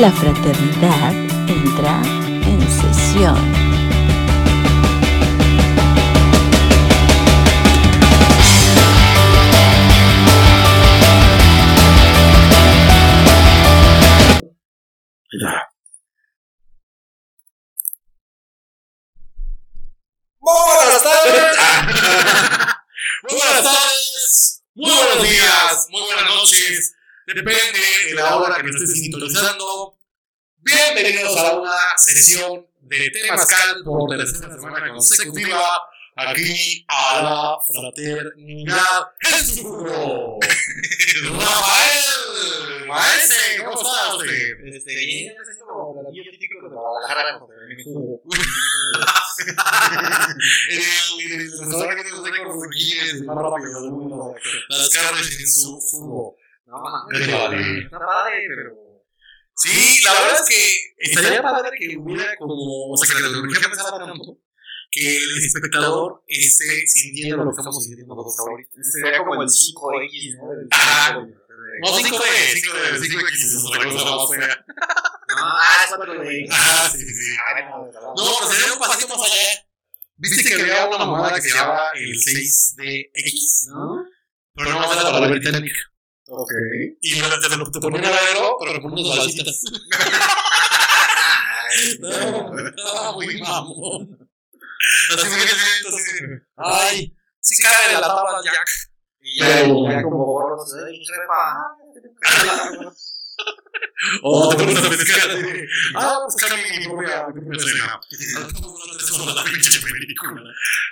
la fraternidad entra en sesión. Depende de la hora que me estés sintonizando. Bienvenidos a una sesión de Temascal por tercera semana consecutiva. Aquí a la fraternidad en su jugo. Rafael, maestre, ¿cómo está usted? Este, bien, es como platillo típico de Guadalajara, como de mi jugo. el, el restaurante que tiene los récords de Guinness, el más rápido del mundo. Las carnes en su jugo. No, mames, está padre, pero... Sí, la verdad es que estaría padre que hubiera como, o sea, que la tecnología pensara tanto que el espectador esté sintiendo lo que estamos sintiendo nosotros ahorita. Sería como el 5X, ¿no? El Ajá. 5, No, 5D, 5D, 5X es otra cosa más fea. No, ah, es 4D. Ah, sí, sí. Ay, no, pero sería un pasito más allá. Viste que había una mamada que se llamaba el 6DX, ¿No? pero no más era la británica. Ok. Y bueno, te, te, te ponían aero, pero con unas balsitas. No, estaba muy mamón. Así que entonces, ay, sí cabe en la tapa Jack. Y ya, ya como gorros, ¿eh? O te pones a pescar ah, buscar mi propia, mi propia cena. Estamos la pinche película.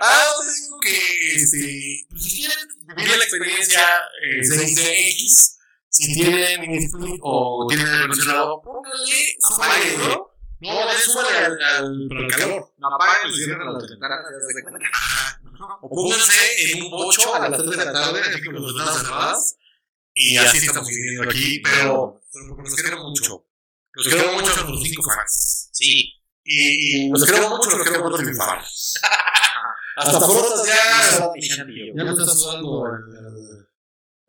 Ah, te digo que, este, pues, si quieren vivir la experiencia eh, 6DX, si tienen Netflix o tienen el mencionado, pónganle su aire, ¿no? No, le súbale al, al, calor. No apaguen y cierren las ventanas. O pónganse en un bocho a las 3 de la tarde, así con las ventanas cerradas. Y así estamos viviendo aquí, pero, pero los queremos mucho. Los queremos mucho a nuestros cinco fans. Sí. Y, y los queremos mucho, los queremos mucho triunfar. Hasta frutas ya. Ya me está sudando el.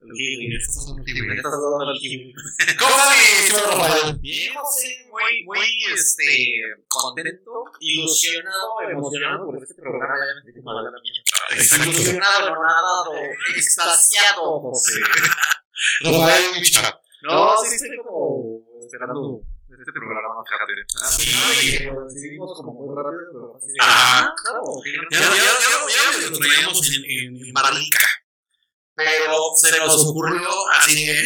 ¿Cómo está mi señor Rafael? Bien, José, muy, muy, este, contento, ilusionado, emocionado por este programa. Ya me la. Ilusionado, anonadado, extasiado, José. Rafael Micha. No, sí, estoy como esperando este programa, fíjate. Ah, Sí. decidimos como muy rápido, pero así Ajá. Claro, Ya, ya, ya, ya lo traíamos en, en, en barrica. Pero se nos ocurrió así de.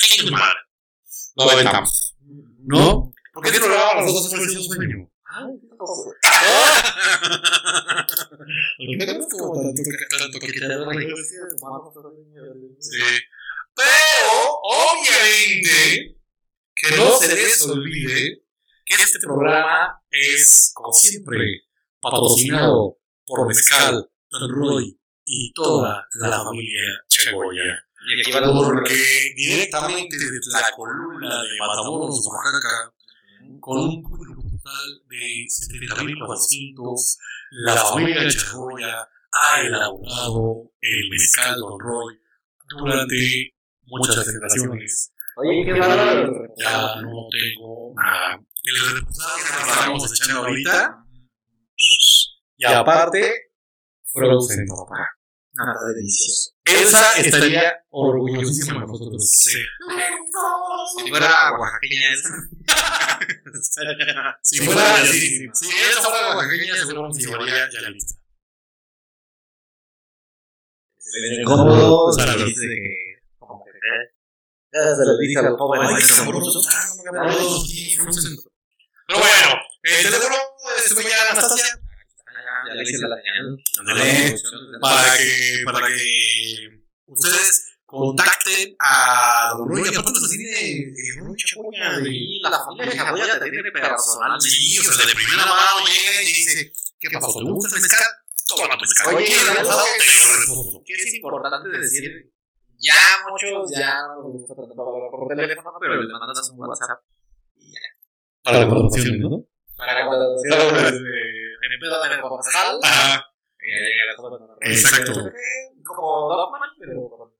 "Chingue tu madre". Lo aventamos. ¿No? ¿Por qué te programa los dos ofrecidos sueño? Sí. Pero, obviamente, que no se les olvide que este programa es, como siempre, patrocinado por Mezcal, Don Roy y toda la familia Chagoya. Y aquí va. Porque directamente desde la columna de Matamoros, Oaxaca, con un público total de 70.400, la familia Chagoya ha elaborado el mezcal Don Roy durante muchas generaciones. Oye, qué bárbaro. Ya no tengo nada. El reposado que estamos echando ahorita, y aparte, Frozen Papa. Nada, delicioso. Elsa estaría orgullosísima de nosotros. Sí. Si fuera oaxaqueña esa. Si fuera, si, si ella fuera oaxaqueña, seguro se llevaría ya la lista. Cómodo, O sea, se dice que. Como que. Ya se lo dice a los jóvenes. amorosos. Pero bueno, el teléfono estuve ya Anastasia. Ya le hice la. Para que, para que ustedes contacten a Don Roy. Aparte nos tiene de Roy Chagoya. de- Y la familia Chagoya te tiene personal. Sí, o sea, de primera mano llega y dice, ¿qué pasó? ¿Te gusta el mezcal? Toma tu mezcal. Oye. Que es importante decir. Ya muchos ya no gusta tanto hablar por teléfono, pero le mandas un WhatsApp. Y ya. Para la conversación, ¿no? Para se Claro, desde pues. en pedo de Mezcal. Ajá. eh, Exacto. Como Dogman, pero.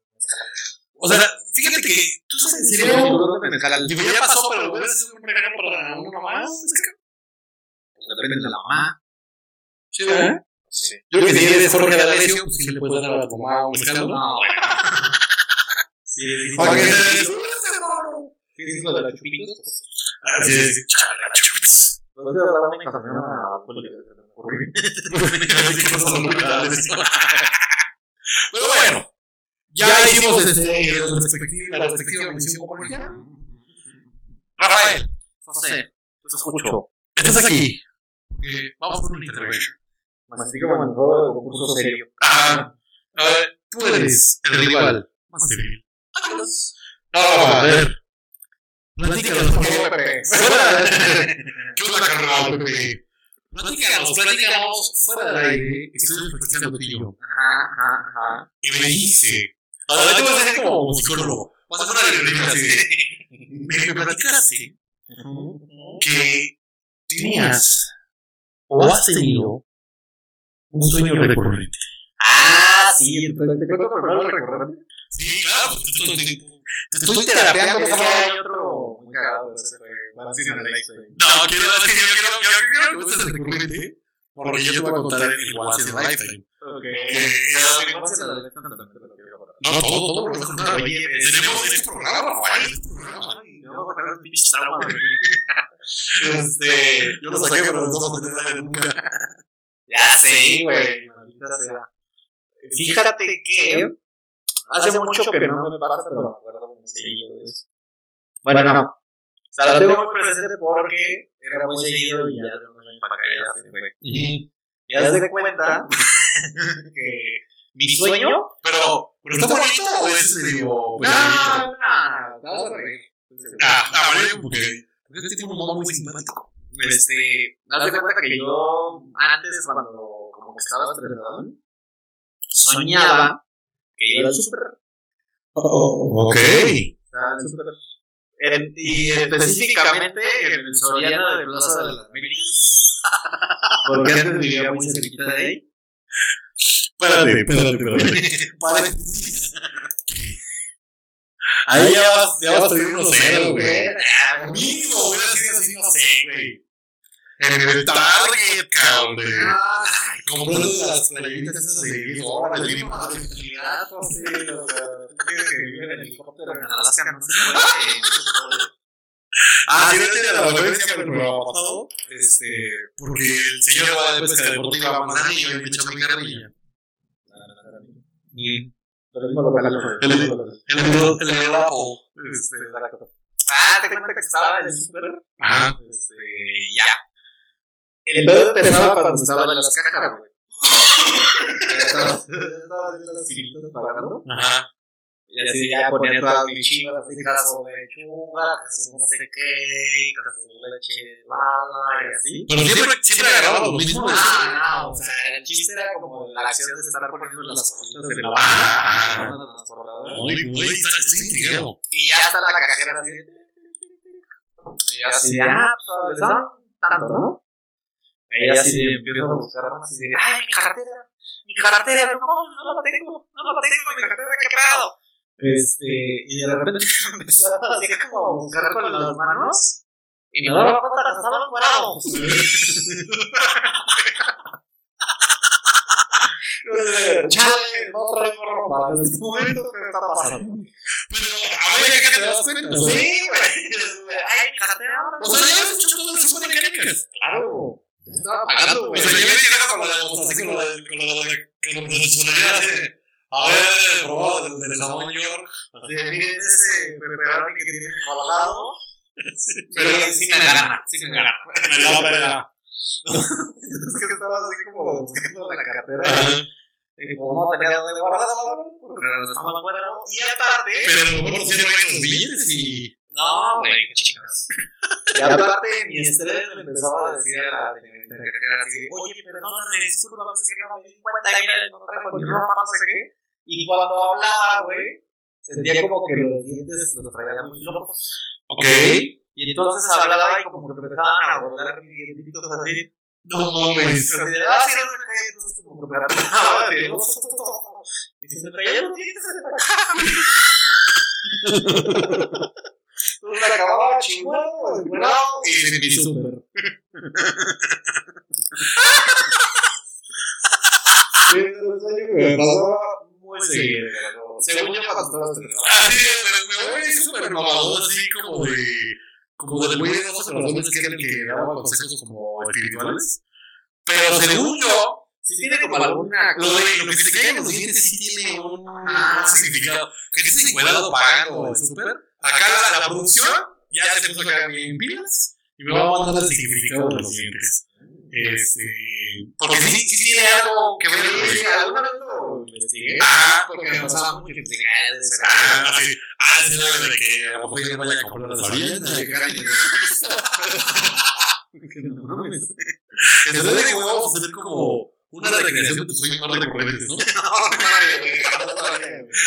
O sea, fíjate que tú sabes, escala. digo, ya pasó, pero hubiera sido un regalo para uno más. Es que, Depende de la mamá. sí, ¿verdad? Sí. Yo creo que si eres Jorge D'Alessio, pues sí le puedes dar a tu mamá un mezcal. ¿no? Sí, Sí, sí, lo de pues, Ah. Lo a me ocurrió. Así que no. Pero bueno, ya hicimos este, la respectiva, la respectiva. Rafael, José, te escucho. estás aquí. porque vamos por una intervention. Así como en todo concurso serio. Ah, a ver, tú eres el rival más débil. No, a ver. Platícanos, por favor. ¿Qué onda, carnal, Pepe? Platícanos, platícanos fuera del aire. Estoy contigo. Ajá, ajá, ajá. Y me dice. Ahora te voy a hacer como psicólogo. Vas a hacer una reunión así. Me, me platicaste que tenías o has tenido un sueño recurrente. Ah, sí, te cuento el recurrente. Sí, claro, te estoy, terapeando, hay otro muy cagado, ese fue. No, quiero decir, yo quiero, que ustedes recurrente, porque yo te voy a contar el Once in Lifetime. Ok. El contar. No, todo, todo a contar. Oye, tenemos este programa, este programa. Ay, me voy a contar un pinche trauma. Este, yo lo saqué, pero no vamos a tener nunca. Ya sé, güey. Fíjate que hace mucho que no me pasa, pero me acuerdo muy seguido de eso. Bueno, no. O sea, lo tengo muy presente porque era muy seguido y ya para acá ya se fue. Y ya se de cuenta que mi sueño. Pero, ¿pero está bonito o es medio No, pesadito? no, te vas a reír. Ah, ah, vale, porque porque este tiene un humor muy simpático. Este, haz de cuenta que yo antes, cuando como que estaba estresado, soñaba que iba al súper. ok. Estaba en el súper. En- y específicamente en el Soriana de Plaza de las Américas. Porque antes vivía muy cerquita de ahí. Espérate, espérate, espérate. Ahí ya vas, ya vas a pedir unos ceros, güey. Mínimo, hubiera sido así, no sé, güey. En el Target, cabrón. güey. Ay, Comprando las playeritas esas de 10 dólares. Ay, ¿no? madre, pues sí, o sea, que vive en helicóptero en Alaska no se puede, puede. Ah, sí, no tiene la referencia del programa pasado. Este, porque el señor va de pesca deportiva a Manzanillo y yo me echo mi carrilla. Y lo mismo lo local. El- El el el Apple. Este, Ah, te cuenta que estaba en el. Ajá. Este, ya. El pedo empezaba cuando estaba en las cajas, güey. Pagando. Ajá. Y así ya ponía todas mis chivas, así caso de lechuga, caso no sé qué, caso de leche y así. Pero siempre, siempre agarraba lo mismo. Ah, no, o sea, el chiste era como la acción de estar poniendo las cositas de la Ah. Muy, muy, está, está intrigado. Y ya está la cajera así. Y así, ah, pues dan tanto, ¿no? Y así de, empiezo a buscar así de, ay, mi cartera, mi cartera, no, no la tengo, no la tengo, mi cartera, qué pedo. Este, y de repente empezaba así como a buscar con las manos. Y me daba cuenta que estaban parados. Chale, no traigo ropa. En este momento, ¿qué está pasando? Pero, a ver, ¿qué te das cuenta? Sí, güey. Ay, cartera. O sea, ya has hecho todo eso de mecánicas. Claro. Estaba pagando, O güey. sea, ya me llegado con la con la de, con la de, la de haber probado del, del jamón York. Así ese pepperoni que tiene colgado. Sí, Pero sin gana, sin gana. me la pena. Es que estabas así como buscando la cartera. Y como no tenía dónde guardarla, porque estaba fuera. Y aparte. Pero a lo mejor sí hay los billetes y. No, güey, qué chicas. Y aparte, mi estrés me empezaba a decir a la de mi cartera así, de, oye, perdóname, disculpa, no sé qué, no me di cuenta, y mira, no traigo ni ropa, no sé qué. Y cuando hablaba, güey, sentía como que los dientes los traía muy locos. Ok. Y entonces hablaba y como que empezaban a volar mis dientitos así. No mames. Así de, ah, sí, no qué, entonces como que me agarraba de los- Y se me traían los dientes. Pues la acababa chingón, güey. No, Y se me hizo súper. me pasaba muy seguido. Según yo, cuando estabas Así, me, me voy súper mamador, así como de. Como del güey de dos corazones que era el que daba consejos como espirituales. Pero según yo, Si tiene como alguna. lo, de, lo que se cae en los dientes sí tiene un, un significado. Que dice encuadrado pagando el súper. Acá la, la producción ya se puso acá bien pilas y me va a mandar el significado de los dientes. Este. Porque sí, sí tiene algo que ver. Alguna vez lo investigué. Ah, Porque me pasaba mucho que te. Ah, sí. Ah, no, de que a lo mejor ya vaya a comprar las carne. Que no mames. Entonces, huevo, vamos a hacer como una recreación de tus sueños más recurrentes, ¿no?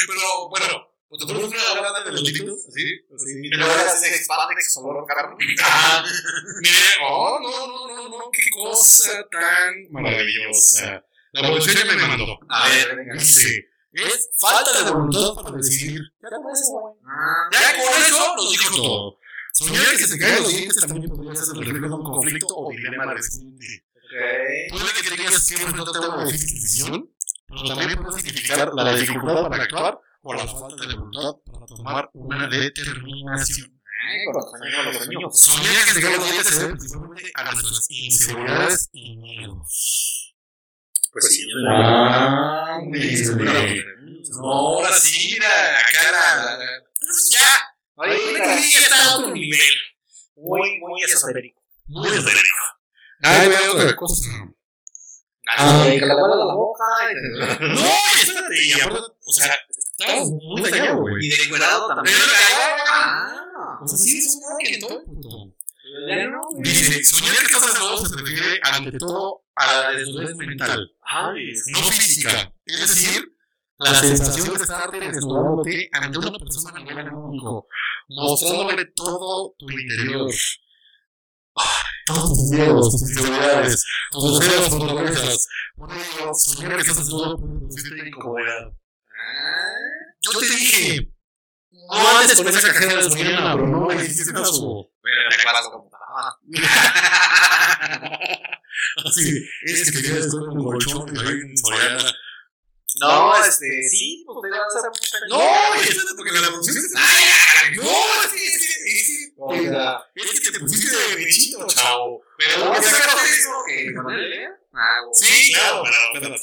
Pero bueno, pues te pones una hora de los chiquitos, así, así. Y luego ya se expande que solo carne. Ah, mire, oh, no, no, no, no, qué cosa tan maravillosa. La evolución ya me mandó. A ver, venga. Dice, es falta de voluntad para decidir. Ya con eso, güey. Ya con eso nos dijo todo. Soñar que se te caen los dientes también podría ser el reflejo de un conflicto o dilema reciente. Ok. Puede que tengas que enfrentarte a una difícil decisión, pero también puede significar la dificultad para actuar o la falta de voluntad para tomar una determinación. Ay, con los sueños, con los sueños. Soñar que se los dientes principalmente a nuestras inseguridades y miedos. Pues sí. Ah, No, ahora sí, mira, acá la. Pues ya, Oye, ahorita sí está a otro nivel. muy, muy esotérico. Muy esotérico. Ay, veo otra cosa. Ah, que la guarda la boca. No, y espérate, y aparte, o sea, estamos muy dañados, güey. Y de encuerado también. Pero la- Ah. O sea, sí, es un broken todo, puto. Dice, soñar que estás desnudo se refiere ante todo a la desnudez mental, Ay, no física. Es decir, la sensación de estar desnudándote ante una persona a nivel único, mostrándole todo tu interior. Todos tus miedos, tus inseguridades, tus deseos, tus fortalezas. Por ello, soñar que estás desnudo puede producirte incomodidad. Yo te dije, no andes con esa cajera de mañana, pero no me hiciste caso. Pero te acuerdas como. Ah. Así, es que te quedas con un colchón y ahí en Soriana. No, este, sí, vas a hacer mucho. No, espérate, porque la pusiste. No, es que, es que, es que, te pusiste de bichito, chavo. pero como que con él, güey. Sí, claro, pero,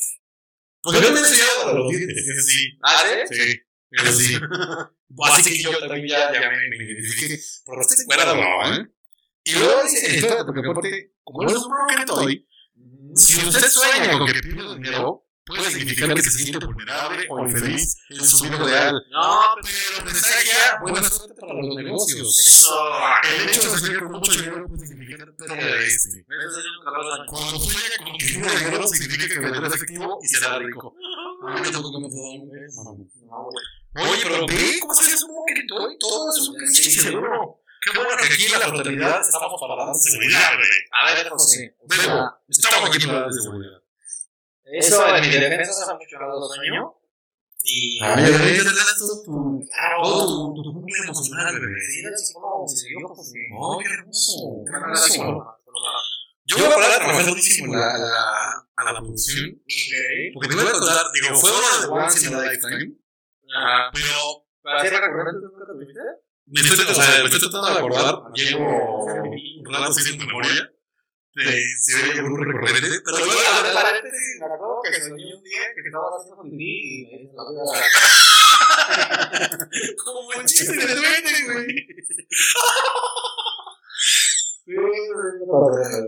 pero. Porque no me he enseñado para los dientes, sí. ¿Ah, sí? Sí, eso sí. Así que yo también ya, ya me, me identifiqué. Porque estoy fuera no, ¿eh? Y luego dice, espérate, porque aparte, como no es un broken toy, Si usted sueña con que pierde dinero, puede significar que se siente vulnerable o infeliz en su vida real. No, Pero presagia buena suerte para los negocios. eso. El hecho de soñar con mucho dinero puede significar pérdida de este. Eso Cuando sueña con que tiene dinero, significa que vendrá efectivo y será rico. A mí me un mami. No, güey. Oye, pero ve cómo se hace un poquito y todo es un pinche seguro. Qué bueno que aquí en la fraternidad estamos para dar seguridad, güey. A ver, José. estamos aquí para dar seguridad. Eso en mi defensa hace mucho no lo sueño. Y. A ver, ve, te das todo tu, Claro. todo tu, tu núcleo emocional, bebé. Sí. No, qué hermoso. Qué psicólogo. Yo voy a parar de trabajar durísimo a la, a la, a la producción. Porque te voy a contar, digo, fue una de Once in a Lifetime, Ajá. pero ¿Para hacer recurrente nunca te me estoy, o sea, me estoy tratando de acordar, llevo un rato haciendo memoria, de si hay algún recurrente, pero luego, a ver, paréntesis, me acuerdo que soñé un día que estaba haciendo pipí y me dice la vida. como el chiste de duende, güey.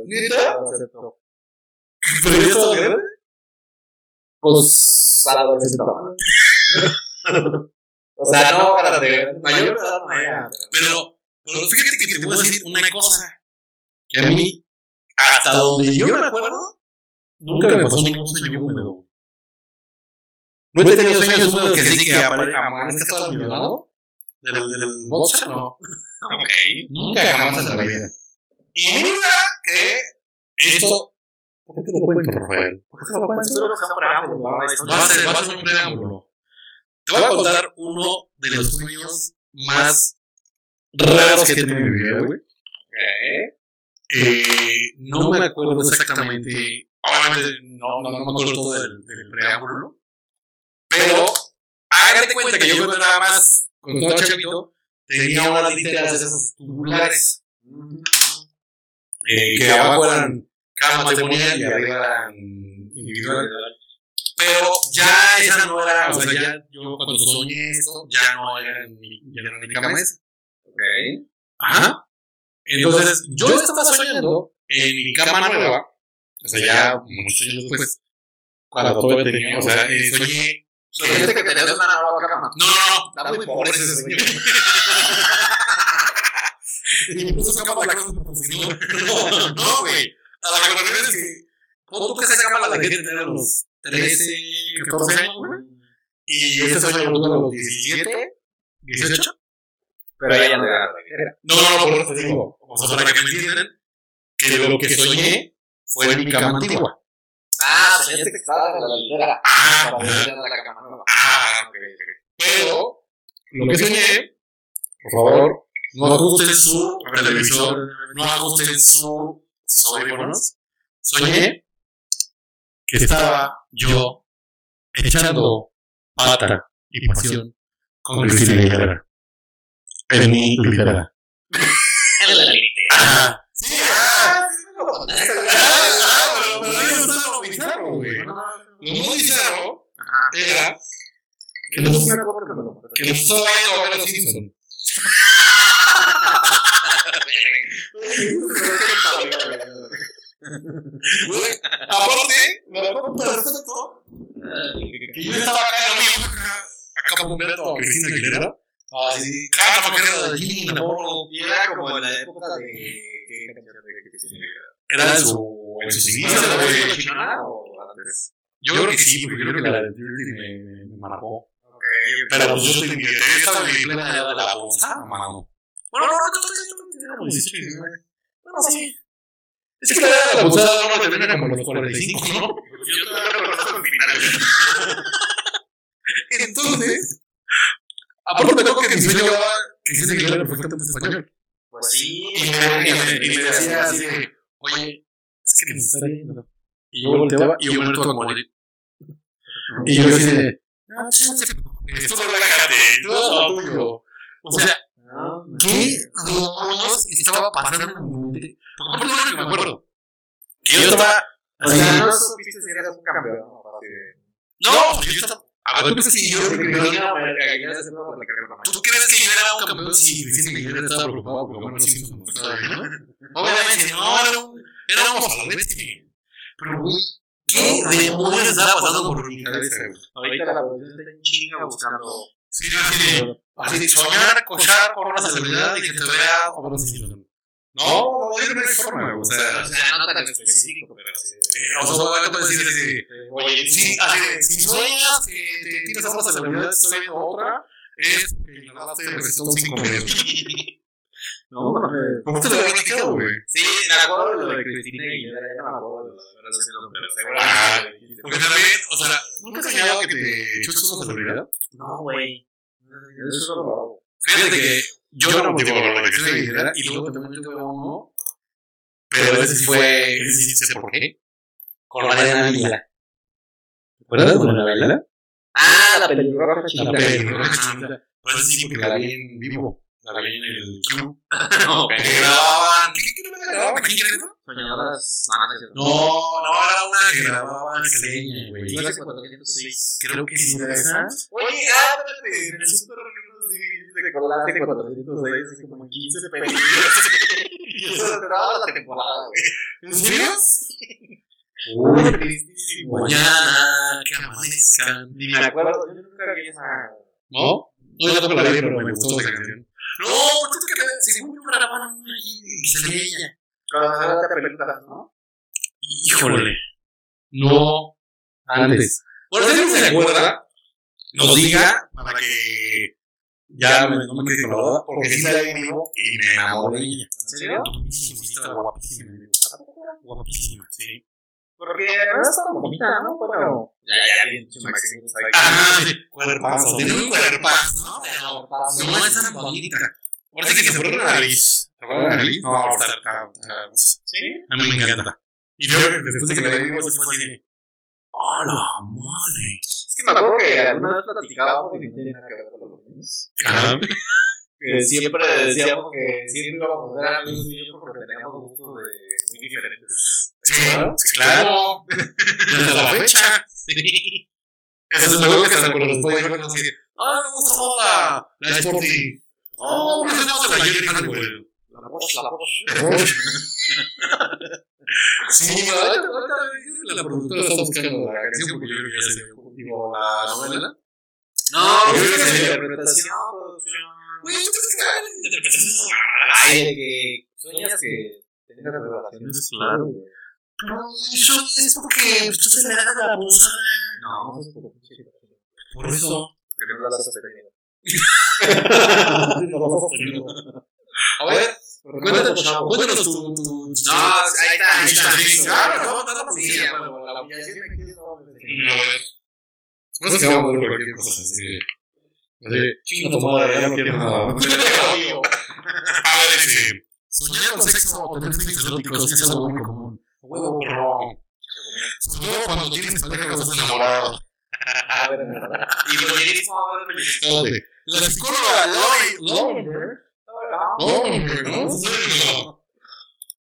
¿Neta? Pero ya estaba grande. Pues, para adolescente. O sea, no para de mayor edad, no. Pero, pero fíjate que te voy a decir una cosa, que a mí, hasta donde yo me acuerdo, nunca me pasó ningún sueño húmedo. No he tenido sueños húmedos que sí que amanezca todo violado del, del boxer, no. Ok. Nunca jamás en la vida. Y mira que esto. ¿Por qué te lo cuento, Rafael? ¿Por qué no lo ejemplo, ¿no? Va a ser un preámbulo. Te voy a contar uno de los sueños más raros que he tenido en mi vida, güey. Ok. Eh, no me acuerdo exactamente, obviamente no, no, no me acuerdo todo del, del preámbulo, pero hágate cuenta que yo cuando nada más, cuando estaba chavito, tenía unas literas esas tubulares, eh, que abajo eran cada matrimonial y arriba eran individual. Pero ya esa no era, o sea, ya yo cuando soñé esto, ya no era mi, ya no era mi cama esa. Ok. Ajá. Entonces, yo estaba soñando en mi cama nueva, o sea, ya muchos años después, cuando todavía tenía, o sea, eh, soñé. Soñaste que tenías una nueva cama. No, no, no, Está muy pobre ese sueño. Y me puso esa cama la casa no, no, güey. A la que me refiero es que, pon tú que esa cama la dejé de tener a los 13, 14 años, güey. Y ese sueño lo a los 17, 18. Pero ella no era la ligera. No, no, no, por eso te digo. O sea, para que me entiendan, que lo que soñé fue mi cama antigua. Ah, soñaste que estaba en la ligera. Ah, Para ajá. tener la cama nueva. ah, ok, ok. Pero, lo que soñé, por favor, no ajusten su televisor, no ajusten su audífonos. Soñé que estaba yo echando pata y pasión con Cristina Aguilera. En mi litera. En la ligera. Ah, sí, ah, pero muy bizarro, güey. Lo muy bizarro Ajá. era que nos, nos estaba viendo a ver los Simpsons. Güey, aparte, me acuerdo perfecto que yo estaba acá en lo mío, acá Cristina Aguilera. Así, cada paquete de Jimmy, me acuerdo. Y era como en la época de. ¿Qué canción de? Era en su, en sus inicios, ¿Esa güey. la chingona o antes? Yo creo que sí, porque yo creo que la de me, me, marcó. Pero pues yo en mi estaba en plena edad de la bolsa, mano. Bueno, no, no, no, no, no, no, 18, 19. Bueno, sí. Es que la edad de la bolsa no termina como a los 45, ¿no? Yo todavía no conozco el final. Entonces, aparte me tocó que mi sueño era que se Aguilera perfectamente español. Pues sí. Y me, me, me decía así de, oye, es que nos está viendo. Y yo volteaba y yo me noto como. Y yo así de, no, esto no relájate, todo lo tuyo. O sea, No, ¿qué demonios estaba pasando en mi mente? Porque aparte lo que me acuerdo, que yo estaba O sea, no supiste si eras un campeón. ¿no? Yo estaba... A ver, ¿tú crees que yo era un campeón? Carrera. ¿Tú crees que yo era un campeón estaba preocupado porque bueno, sí. Obviamente, no, era un... Éramos a la bestia. Pero, güey, ¿qué demonios estaba pasando por mi cabeza? Ahorita la producción está en chinga buscando. Sí, así de... Así de soñar, cochar por una celebridad y que te vea como. No, no, no, no hay forma, o sea... O sea, no tan específico, pero sí. O sea, ¿qué puedes decir así? Oye, Sí, así de, si sueñas que te tienes a una celebridad, estoy viendo otra, es que la verdad te recetó cinco minutos. No, no, ¿Cómo te lo había dicho, güey? Sí, me acuerdo de lo de Cristina Aguilera, ya no me acuerdo de lo de verdad, sí, no, pero seguramente. Porque también, o sea, ¿nunca has soñado que te chutas una celebridad? No, güey. Eso no Fíjate que yo no soy Aguilera y luego también yo tuve uno, pero ese sí fue, ese sí sé por qué, con Mariana Ávila. ¿Te acuerdas de Mariana Ávila? Ah, la pelirroja La chiquita. pelirroja chiquita. Pues sí, porque la vi en vivo, la vi en el Q. Ok. Que grababan, ¿qué, qué, qué grababan? ¿Quién era eso? Soñadoras. No, no. No, no, era una que grababa en Caleña, güey. No sé 406. Creo que sí era esa. Oye, ah, espérate, en el super 406, así como 15 películas. Y eso la temporada, güey. ¿En serio? Uy, tristísimo. Mañana que amanezcan. Ni me acuerdo, yo nunca vi esa. ¿No? No, yo tampoco la vi, pero me gustó esa canción. No, es que según yo grababan una Caleña. Cuando películas, ¿no? Híjole. No. Antes. Bueno, si alguien se acuerda, nos diga para que ya me, no me con la duda, porque sí la vi en vivo y me enamoré de ella. ¿En serio? Guapísima, sí, estaba guapísima. Guapísima, sí. Porque no es tan bonita, ¿no? Pero. Ya, ya, bien, chumaxitos ahí. Ah, sí, cuerpazo. Tiene un cuerpazo, ¿no? Pero no es tan bonita. Ahora sí que se pone la nariz. ¿Se pone la nariz? No, está. ¿Sí? A mí me encanta. Y yo, después de que la vimos, fue así de. ¡Oh, la madre! Que me acuerdo que alguna vez platicábamos y no nada que ver con los niños. Ajá. Que siempre decíamos que siempre íbamos a ver amigos y yo porque teníamos gustos de muy diferentes. Sí, sí, claro. Desde la fecha. Sí. Eso es algo que hasta cuando los puedo ver así de. ¡Ah, me gusta la! ¡Oh, me gusta más la Jerry! La Bosch, la Bosch. Sí, ahorita la productora está buscando la canción porque yo creo que ya se digo la novela. No, que interpretación, producción. Güey, ¿tú crees que hagan interpretaciones Ay, de que sueñas que tengas relaciones. Claro. Pero eso es porque pues, tú se le das la bolsa. No, no es por. Por eso. Porque no las has tenido. A ver, cuéntanos, cuéntanos tu. tu No, ahí está, ahí está. Sí, claro, no, no, no, la humillación aquí es todo. A ver. No sé si vamos a ver cualquier cosa así. Así, chinga tu madre, ya no quiero nada. A ver, dice. Soñar con sexo o tener sexo eróticos es algo muy común. Huevo, bro. Sobre todo cuando tienes pareja que estás enamorado. A ver, y voyerismo, a ver, Espérate. La psicóloga Lori. Lowenberg, ¿no?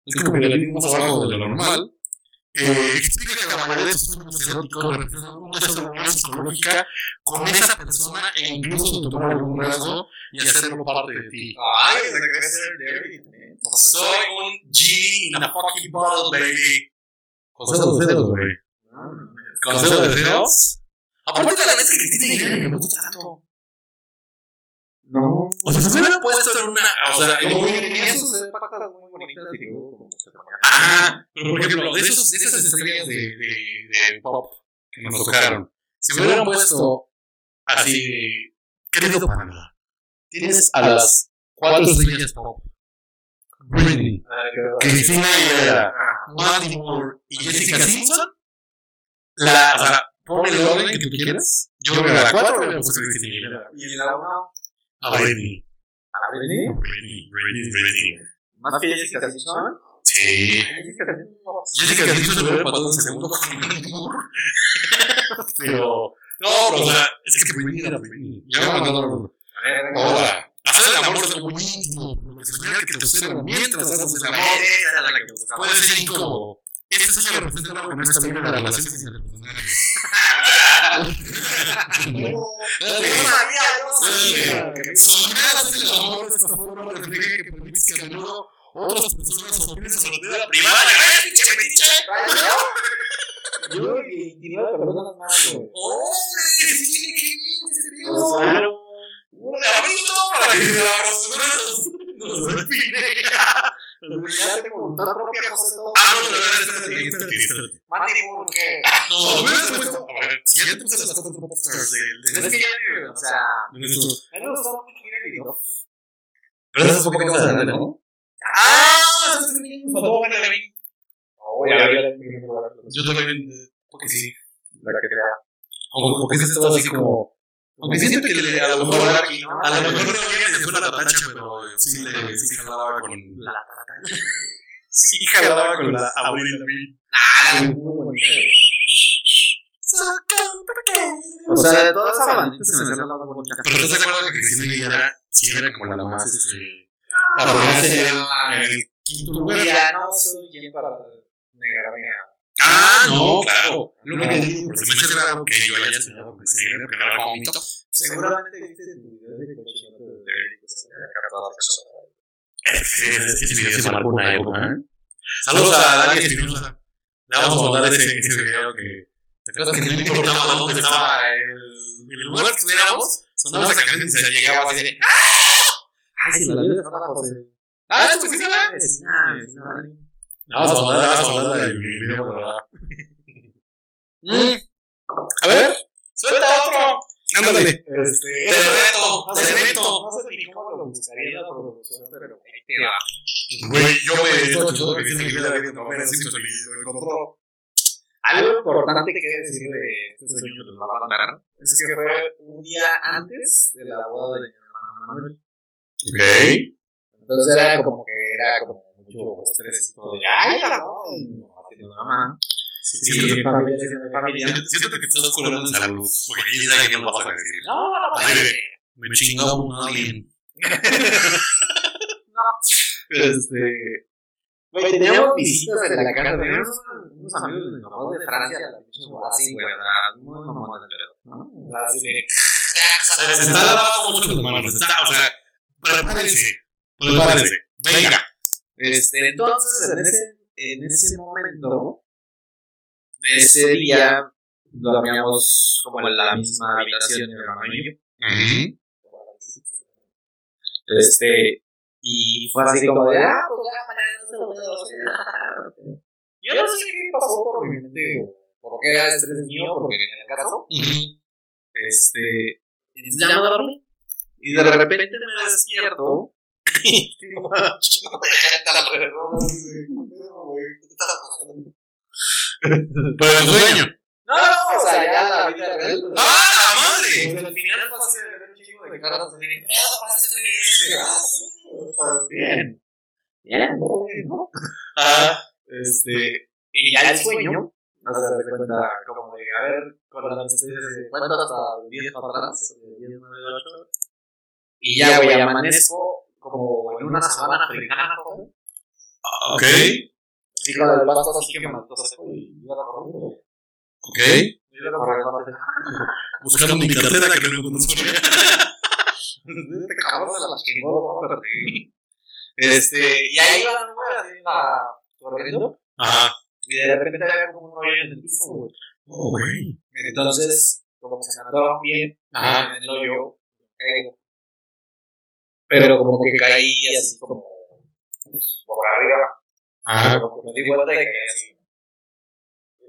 Es como que le dimos más abajo de lo normal. Eh, explica que la mayoría de sus sueños eróticos representan una desarrollo psicológica con esa persona e incluso de tomar algún rasgo y hacerlo parte de ti. Ay, ser Derry. Soy un G in a fucking bottle, baby. Consejo de dedos, güey. Consejo de dedos. Aparte de la vez que Cristina Aguilera que me gusta tanto. No. O sea, se hubiera puesto en una. O sea, en sus patas muy bonitas y Ajá. Pero por ejemplo, de, esos, de esas estrellas de, de, de pop que nos tocaron, si hubieran puesto así de. Querido Panda, tienes a las cuatro estrellas pop: Britney, Cristina Aguilera, Mandy Moore y Jessica Simpson. La, o sea, ponme el orden que tú quieras. Yo creo que a la cuatro le puse Cristina Aguilera. Y en la una, A Britney. a Britney, Britney, Britney, Britney. más que Jessica Simpson. Sí. Jessica Simpson. Simpson hubiera empatado en segundo con. Pero. No, pero, o sea, es que Britney era Britney. Ya me mandaron. Ahora, hacer el amor es íntimo. Porque soñar que te observan mientras haces el amor la puede ser incómodo. Este sueño representa no está bien en las relaciones interpersonales. Soñar hacer el amor de esta forma refleja que permites que a menudo otras personas opinen sobre tu vida privada. ¡Ay, pinche metiche! Yo creo que 29 personas más, güey. ¡Hombre! ¡Sí tiene que ver este tío! Claro. ¡Un abrito para que las personas nos! Ya te voluntad propia, José, todo. Ah, no, no, espérate, espérate. Mati, ¿por qué? No, hubieras puesto. A ver, si ya te puse las cuatro popstars del. Es que ya, o sea, de a mí me gustó mucho Kennedy, ¿no? Pero eso es un poquito más adelante, ¿no? ¡Ah! eso es bien, por favor, venga, venga. Oh, ya, ya, ya. Yo también, porque sí. La que crea. Aunque porque es todo así como. Aunque siento que le- a lo mejor. aquí, ¿no? A lo mejor no había de la tacha, pero sí le sí jalaba con. La Sí jalaba con la Avril Lavigne. Ah. O sea, de toda esa bandita se me hace la bonita. Pero ¿estás de acuerdo que Cristina Aguilera sí era como la más, este... La primera sería en el quinto lugar. Ya no soy quien para negarme a. Ah, no, claro. Lo que digo, se me hace raro que yo haya soñado con Cristina Aguilera, porque era como mi top. Seguramente viste tu video de cochinato de que se eso. Ese video se marcó una época, ¿eh? Saludos a Dani Espinosa. Le vamos a mandar ese, ese video que... ¿Te acuerdas que no importaba dónde estaba el, lugar que estuviéramos? Sonaba esa canción y se llegaba así de... Ay, si la vida es para José. ¡Ah, es tu vecina! Vecina. Vamos a mandar, vamos a mandar el video acá. A ver, suelta otro. Ándale. Este. Te reto, te reto. No sé ni cómo lo buscaría la producción, pero ahí te va. Güey, yo me estoy escuchando que Cristina Aguilera viendo a Homero Simpson y lo encontró. Algo importante que decir de este sueño de la banda es que fue un día antes de la boda de mi hermano Manuel. Ok. Entonces era como que era como mucho estrés y todo de ay, no, haciendo la mamá. Sí, Sí, siento, familia, familia. siento- que estás curando en salud. Porque ya sabes que no vas a decir. No, no, no, me chingó un alien. Este. Güey, teníamos visitas en la casa. Teníamos unos amigos de mi de Francia, la pinche así, güey. la- Muy mamón del pedo, ¿no? Así de. Se está lavando mucho las manos. Está, o sea, prepárense. Prepárense. Venga. Este, entonces, en ese, en ese momento, ese día, dormíamos como en la misma habitación, mi hermano y yo. Este, y fue así como de, ah, pues ya Yo no sé qué pasó por mi mente, por qué era estrés mío, porque en el caso, este, ya me dormí. Y de repente me despierto. y gente alrededor. Pero el sueño. No, no, o sea, ya la vida real. ¡Ah, la madre! Pues al final así de ver un chingo de caras así de. Ah, bien. Bien, ¿no? Ah, Este, y ya el sueño, no se da cuenta como de, a ver, con la anestesia de cuenta hasta 10 para atrás, 10, 9, 8. Y ya, güey, amanezco como en una sabana africana, joder. ok. Así con el pasto así que me mató, y iba corriendo. Ok. Iba corriendo, así. Buscando mi cartera que no encontré. Este cabrón se la chingó, ¿no? Este, y ahí iba, güey, así iba corriendo. Ajá. Y de repente había como un hoyo en el piso, güey. Oh, güey. Entonces, como que se andaban bien Ajá. en el hoyo, caigo. Pero como que caí así como boca arriba. Ajá. Como que me di vuelta y caí así.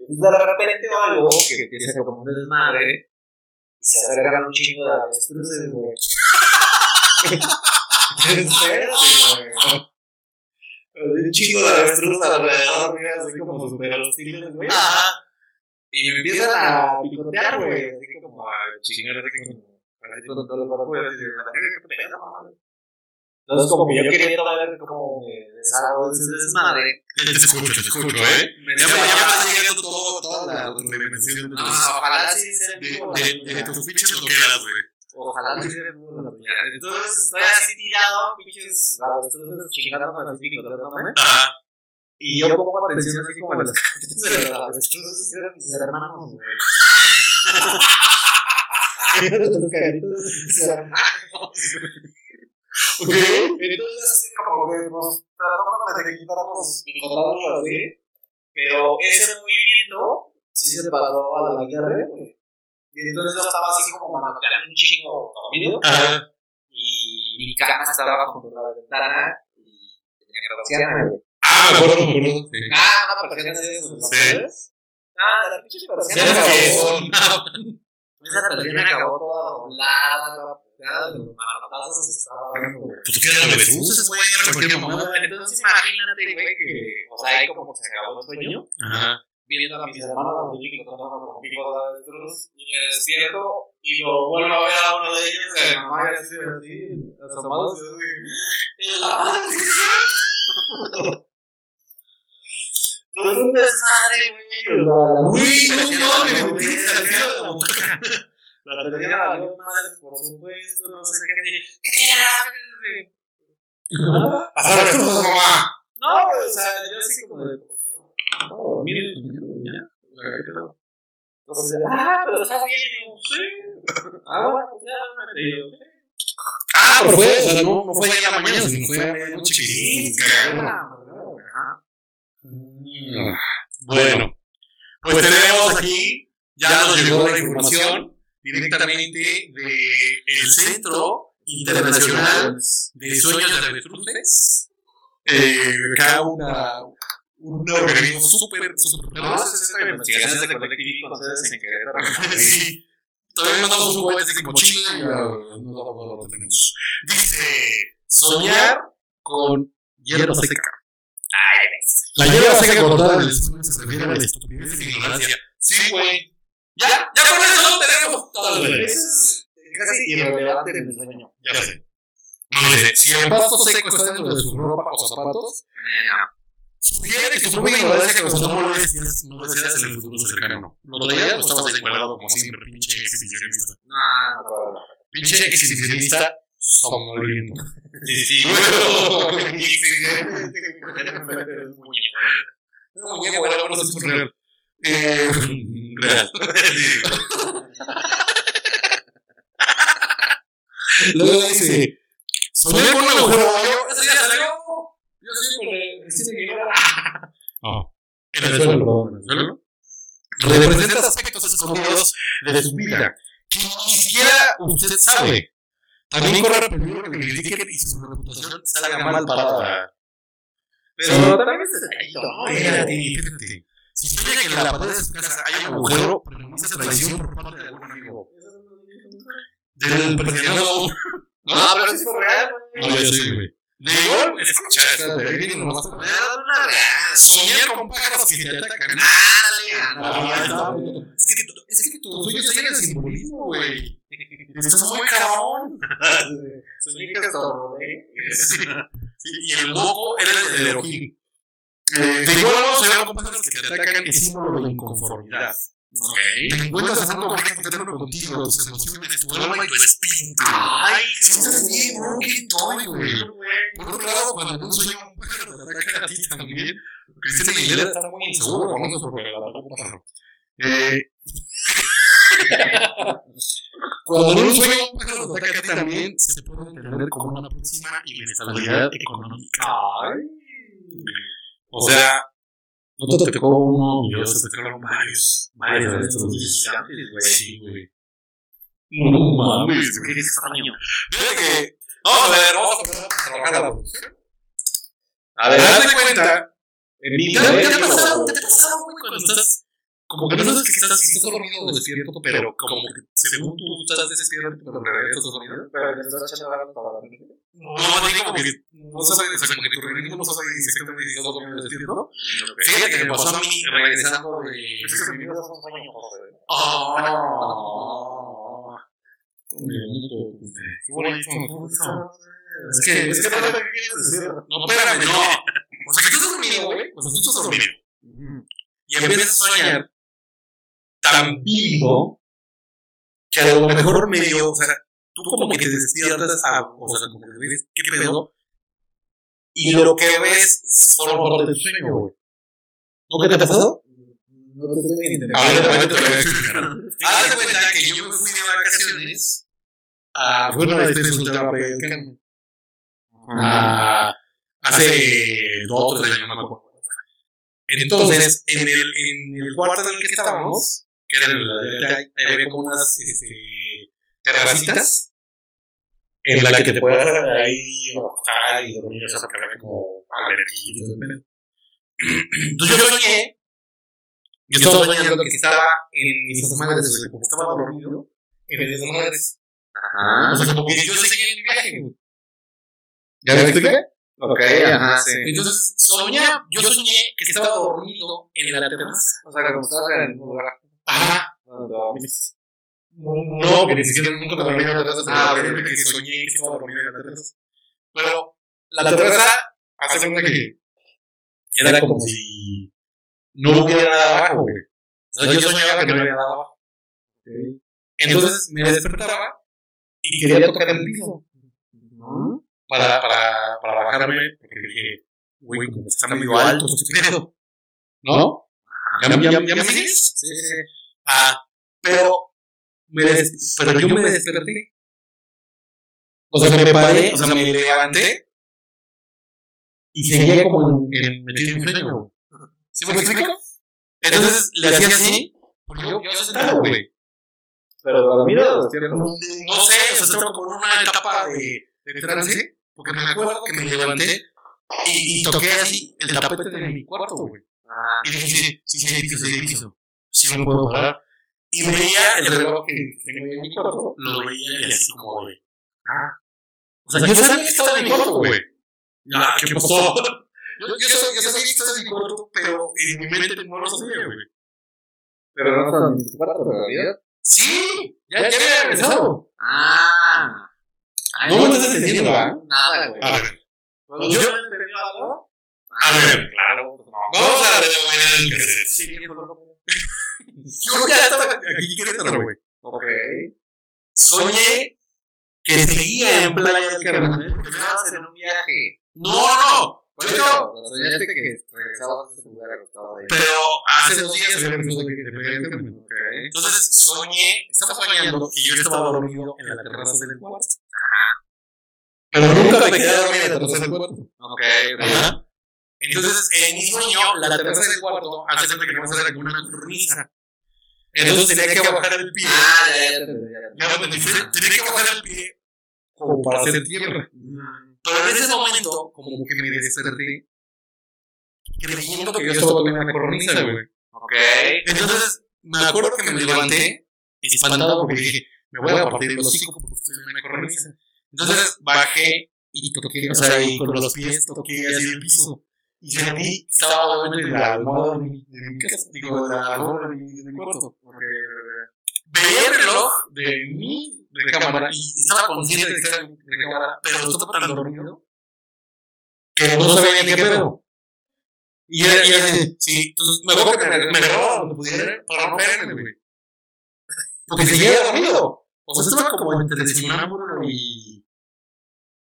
De repente algo que empieza como un desmadre y se acercan un chingo de avestruces, güey. En serio, güey. Un chingo de avestruces alrededor, güey, así como super hostiles, güey. Ajá. Y me empiezan a picotear, güey. Así como a chingar, así como. Con todo el cuerpo, y así de, "¿Qué pedo, mamá?". Entonces, como que yo quería ver cómo me deshago de ese desmadre. Te escucho, te escucho, ¿eh? Me Ya, me está llegando todo, toda la revención de No, tus, ojalá sí sea de, de, güey. de tus pinches loqueras, güey. Ojalá sí sea tuya. Entonces, estoy así tirado, pinches. Entonces, chingándome así, picoteándome. Ajá. Y yo pongo atención así como en las caritas de los avestruces, eran mis hermanos, güey. Las caritas de mis hermanos. Ok. Entonces, así como que nos tratamos de quitarnos picotados así. Pero ese movimiento sí se pasó a la guerra, güey. Y entonces yo estaba así como manoteando un chingo dormido. Y mi cama estaba junto a la ventana. Y tenía persiana, güey. Ah, me acuerdo, me acuerdo. Sí. Ah, una persiana de esos, ¿no Sí. sabes? Ah, la pinche persiana que acabó. Esa persiana acabó toda doblada, de los se dando. Pues que güey, cualquier mamada. Entonces imagínate, güey, que, o sea, ahí como que se acabó el sueño, Ajá. viendo a mis hermanos los tratando con picos de avestruz, y me despierto, y lo vuelvo a ver a uno de ellos, de mi mamá, y así, así, asomados, y así, Todo un desmadre, güey. Uy, no mames, de la tenía valió madre, por supuesto, no sé qué. ¿Qué Pasar mamá. No, o sea, yo así como de. No, mire, ya. Entonces, ah, pero estás bien, sí. Ah, bueno, ya, yo, sí. Ah, pero fue, o sea, no, no fue ya la mañana, sino fue a medianoche que Sí, sí, cagado. Ajá. Bueno, pues tenemos aquí, ya nos llegó la información directamente del Centro Internacional de Sueños de Avestruces. Eh, acá una, un organismo súper, súper No, es esta investigación de colectivo ustedes en Querétaro. Sí. Todavía mandamos un cohete de mochila y no lo, tenemos. Dice, soñar con hierba seca. Ay, La hierba seca cortada en el se refiere a la estupidez y ignorancia. Sí, güey. Ya, ya con eso tenemos todo el Eso es casi irrelevante en el sueño. Ya sé. No dice, si el pasto seco está dentro de su ropa o zapatos, sugiere que su propia ignorancia causó molestias, no deseas en el futuro cercano. Lo traías o estabas encuadrado como siempre, pinche exhibicionista. No, no, no. Pinche exhibicionista somnoliento. Sí, sí, No, muñeco, bueno, no sé si es. Eh, real. Luego dice, soñé con un agujero hoyo, ese ya salió. Yo que era. No, en el suelo, perdón, en el suelo. Representa aspectos escondidos de su vida que ni siquiera usted sabe. También corre peligro que le critiquen y su reputación salga mal parada. Pero también es detallito. No, espérate, espérate. Si sueña que en la pared de su casa hay un agujero, pronuncie traición por parte de algún amigo. Del presionado. No, pero es real, No, yo sí, güey. De igual, escucha, espérate, ahí viene nomás. Soñar con pájaros que te atacan. Es que, es que simbolismo, güey. Estás muy cabrón. Soñé que. Sí, y el moco era el de Elohim. Eh, de igual modo, soñar con pájaros que te atacan es símbolo de inconformidad. Ok. Te encuentras en un conflicto interno contigo, tus emociones, tu alma y tu espíritu. Ay, Si estás bien, bro, que estoy, güey. Por otro lado, cuando un sueño un pájaro te ataca a ti también, Cristian Aguilera está muy inseguro con eso porque le atacó un pájaro. Eh, Cuando un sueño un pájaro te ataca a ti también, se puede entender como una próxima inestabilidad económica. Ay. O sea, no te tocó uno, yo se te tocaron varios. Varios de estos días. Sí, güey. No mames, güey. Qué extraño. Fíjate que. Vamos a ver, vamos a trabajar la producción. A Te ver, das cuenta. en mi ¿Te te ha pasado, te ha pasado, güey, cuando estás. Como que no sabes que estás, si estás dormido o despierto, pero como que según tú estás despierto, pero en realidad estás dormido. Pero estás echando ganas para dormir. No, no digo como que no sabes, o sea, como que tu organismo no sabe exactamente si estás dormido o despierto. Fíjate que me pasó a mí regresando de. Ah. Qué bonito. Es que, es que no sé qué quieres decir. No, espérame, no. O sea, que estás dormido, güey. O sea, tú estás dormido. Y empiezas a soñar tan vivo que a lo mejor medio, o sea, tú como que te despiertas a, o sea, como que ves qué pedo. Y lo que ves forma parte del sueño, güey. ¿No qué te ha pasado? No te estoy entendiendo. Voy a explicar. Haz de cuenta que yo me fui de vacaciones a. Fue una vez en Ultrapayacan. Ah, hace dos o tres años, no me acuerdo. Entonces, en el, en el cuarto en el que estábamos, que era el, había como unas este, terracitas en la que te puedes ahí bajar y dormir, o sea, porque como el. Entonces yo soñé, yo estaba soñando que estaba en mis madres, como estaba dormido, en mis madres. Ajá. O sea, como que yo seguía en mi viaje, güey. ¿Ya me expliqué? Ok, ajá, sí. Entonces, soñé, yo soñé que estaba dormido en la terraza. O sea, como estás en un lugar Ajá. No, que ni siquiera nunca me dormí en la terraza. Ah, Ah, ok. que soñé que estaba dormido en la terraza. Pero la terraza, hace cuenta que era como si no hubiera nada abajo, güey. O sea, yo soñaba que no había nada abajo. Entonces me despertaba y quería tocar el piso para, para, para bajarme, porque dije, güey, como está medio alto este pedo. ¿No? ¿Ya, ya, ya, ya me sigues? Sí, sí. Ah, pero, me des- pero yo me desperté. O sea, me paré, o sea, me levanté y seguía como en, en metido en sueño. ¿Sí me explico? Entonces le hacía así, porque yo, yo sentado, güey. Pero dormido. No sé, o sea, estaba como en una etapa de, de trance, porque me acuerdo que me levanté y, y toqué así el tapete de mi cuarto, güey. Ah, Y dije, sí, sí, sí, sí. Sí, me puedo parar. Y veía el reloj que tengo en mi cuarto, lo veía y así como, güey. Ah. O sea, yo sabía que estaba en mi cuarto, güey. Ah, ¿qué pasó? Yo, yo, sabía, que estaba en mi cuarto, pero en mi mente no lo sabía, güey. Pero no estás en tu cuarto, realidad. Sí, ya, ya había regresado. Ah. No me estás entendiendo, ¿ah? Nada, güey. A ver, Cuando yo no entendí algo. a ver, Claro, pues no. vamos a cassette. Sí, sí, por favor. Yo ya estaba aquí Querétaro, güey. Ok. Soñé que seguía en Playa del Carmen. Estabas en un viaje. No, no, Bueno, eso, soñaste que regresabas a ese lugar que estaba ahí. pero hace dos días había Playa del Carmen. Entonces soñé, estaba soñando que yo estaba dormido en la terraza del cuarto. Pero nunca me quedé dormido en la terraza del cuarto. Ok. Ajá. Entonces, en mi sueño, la terraza del cuarto hace cuenta que no era como una cornisa. Entonces tenía que bajar el pie. Ah, ya, ya, ya, ya. Ya me entendí. Tenía que bajar el pie como para hacer tierra. Mm. Pero en ese momento, como que me desperté, creyendo que yo estaba en una cornisa, güey. Ok. Entonces, me acuerdo que me levanté, espantado porque dije, me voy a partir los hocico porque estoy en una cornisa. Entonces, bajé y toqué, o sea, y con los pies toqué así el piso. Y sentí que estaba obviamente en la almohada de mi, de mi casa, digo, de la almohada de mi, de mi cuarto. Veía el reloj de mi recámara y estaba consciente de que estaba en mi recámara, pero estaba tan dormido que no sabía ni qué pedo. Y era, y era de, sí, entonces me acuerdo que me, me donde pudiera para no caerme, güey. Porque seguía dormido. O sea, estaba como entre sonámbulo y.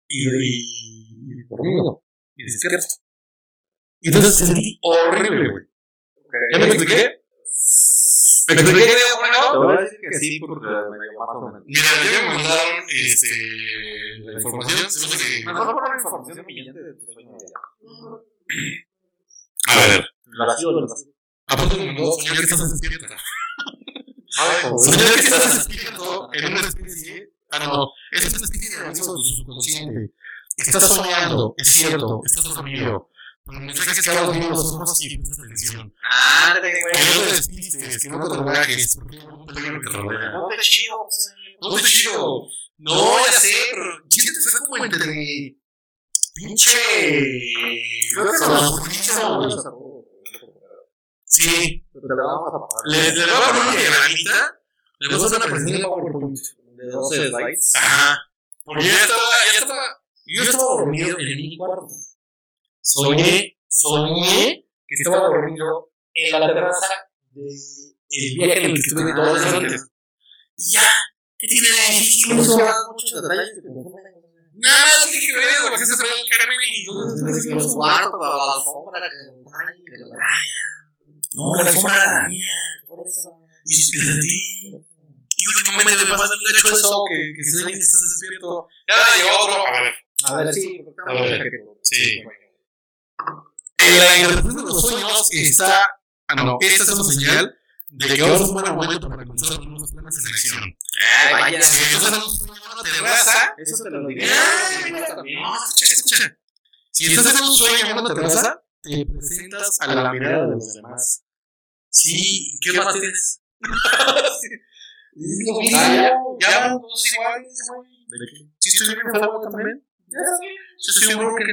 y. y. y dormido. Y despierto. Y entonces sentí horrible, güey. ¿Ya me expliqué? ¿Me expliqué qué Te había pasado? voy a decir que sí, porque me más o menos. Mira, ya me mandaron este, la información. Se me hace que- Mejor no poner información brillante de tu sueño. A ver, La la aparte me mandó soñar que estás despierto. Ah, Soñar que estás despierto en una especie. Ah, no, es una especie de aviso de tu subconsciente. Estás soñando, es cierto, estás dormido. Pero el mensaje es que bien los ojos y prestas atención. Ándale, Que güey. no te despistes, que no te relajes, porque que te rodea. No te chido. No te chido. No, ya sé, pero siento que fue como entre. Pinche. Creo que güey. Sí. Te. Le, le voy a poner una diagramita. Le voy a hacer una presentación de PowerPoint. De 12 slides. Ajá. Porque ya estaba, ya estaba. Yo estaba dormido en mi cuarto. Soñé, soñé que estaba dormido en la terraza del viaje en el que estuve los días. Y ya, ¿qué tiene de difícil eso? muchos detalles que te Nada más dije que veo porque se trae el Carmen y entonces los cuartos, para la alfombra, que ay, que la- No, la alfombra era la mía. por eso. Y sentí. Y últimamente me pasa hecho eso, que, que que estás despierto. Ya llegó otro. A ver. A ver, sí. A ver. Sí. En la interpretación de los sueños está. Ah, no, esta es una señal de que ahora es un buen momento para comenzar planes de acción. Ay, vaya. Si estás en un. Eso te lo diré. Ay, mira, también. No, escucha, escucha. Si estás en un sueño en una terraza, te presentas a la mirada de los demás. Sí, ¿qué más tienes? Es lo mismo. Ah, Ya, todos iguales, güey. Si estoy bien enfermo también. Un broker,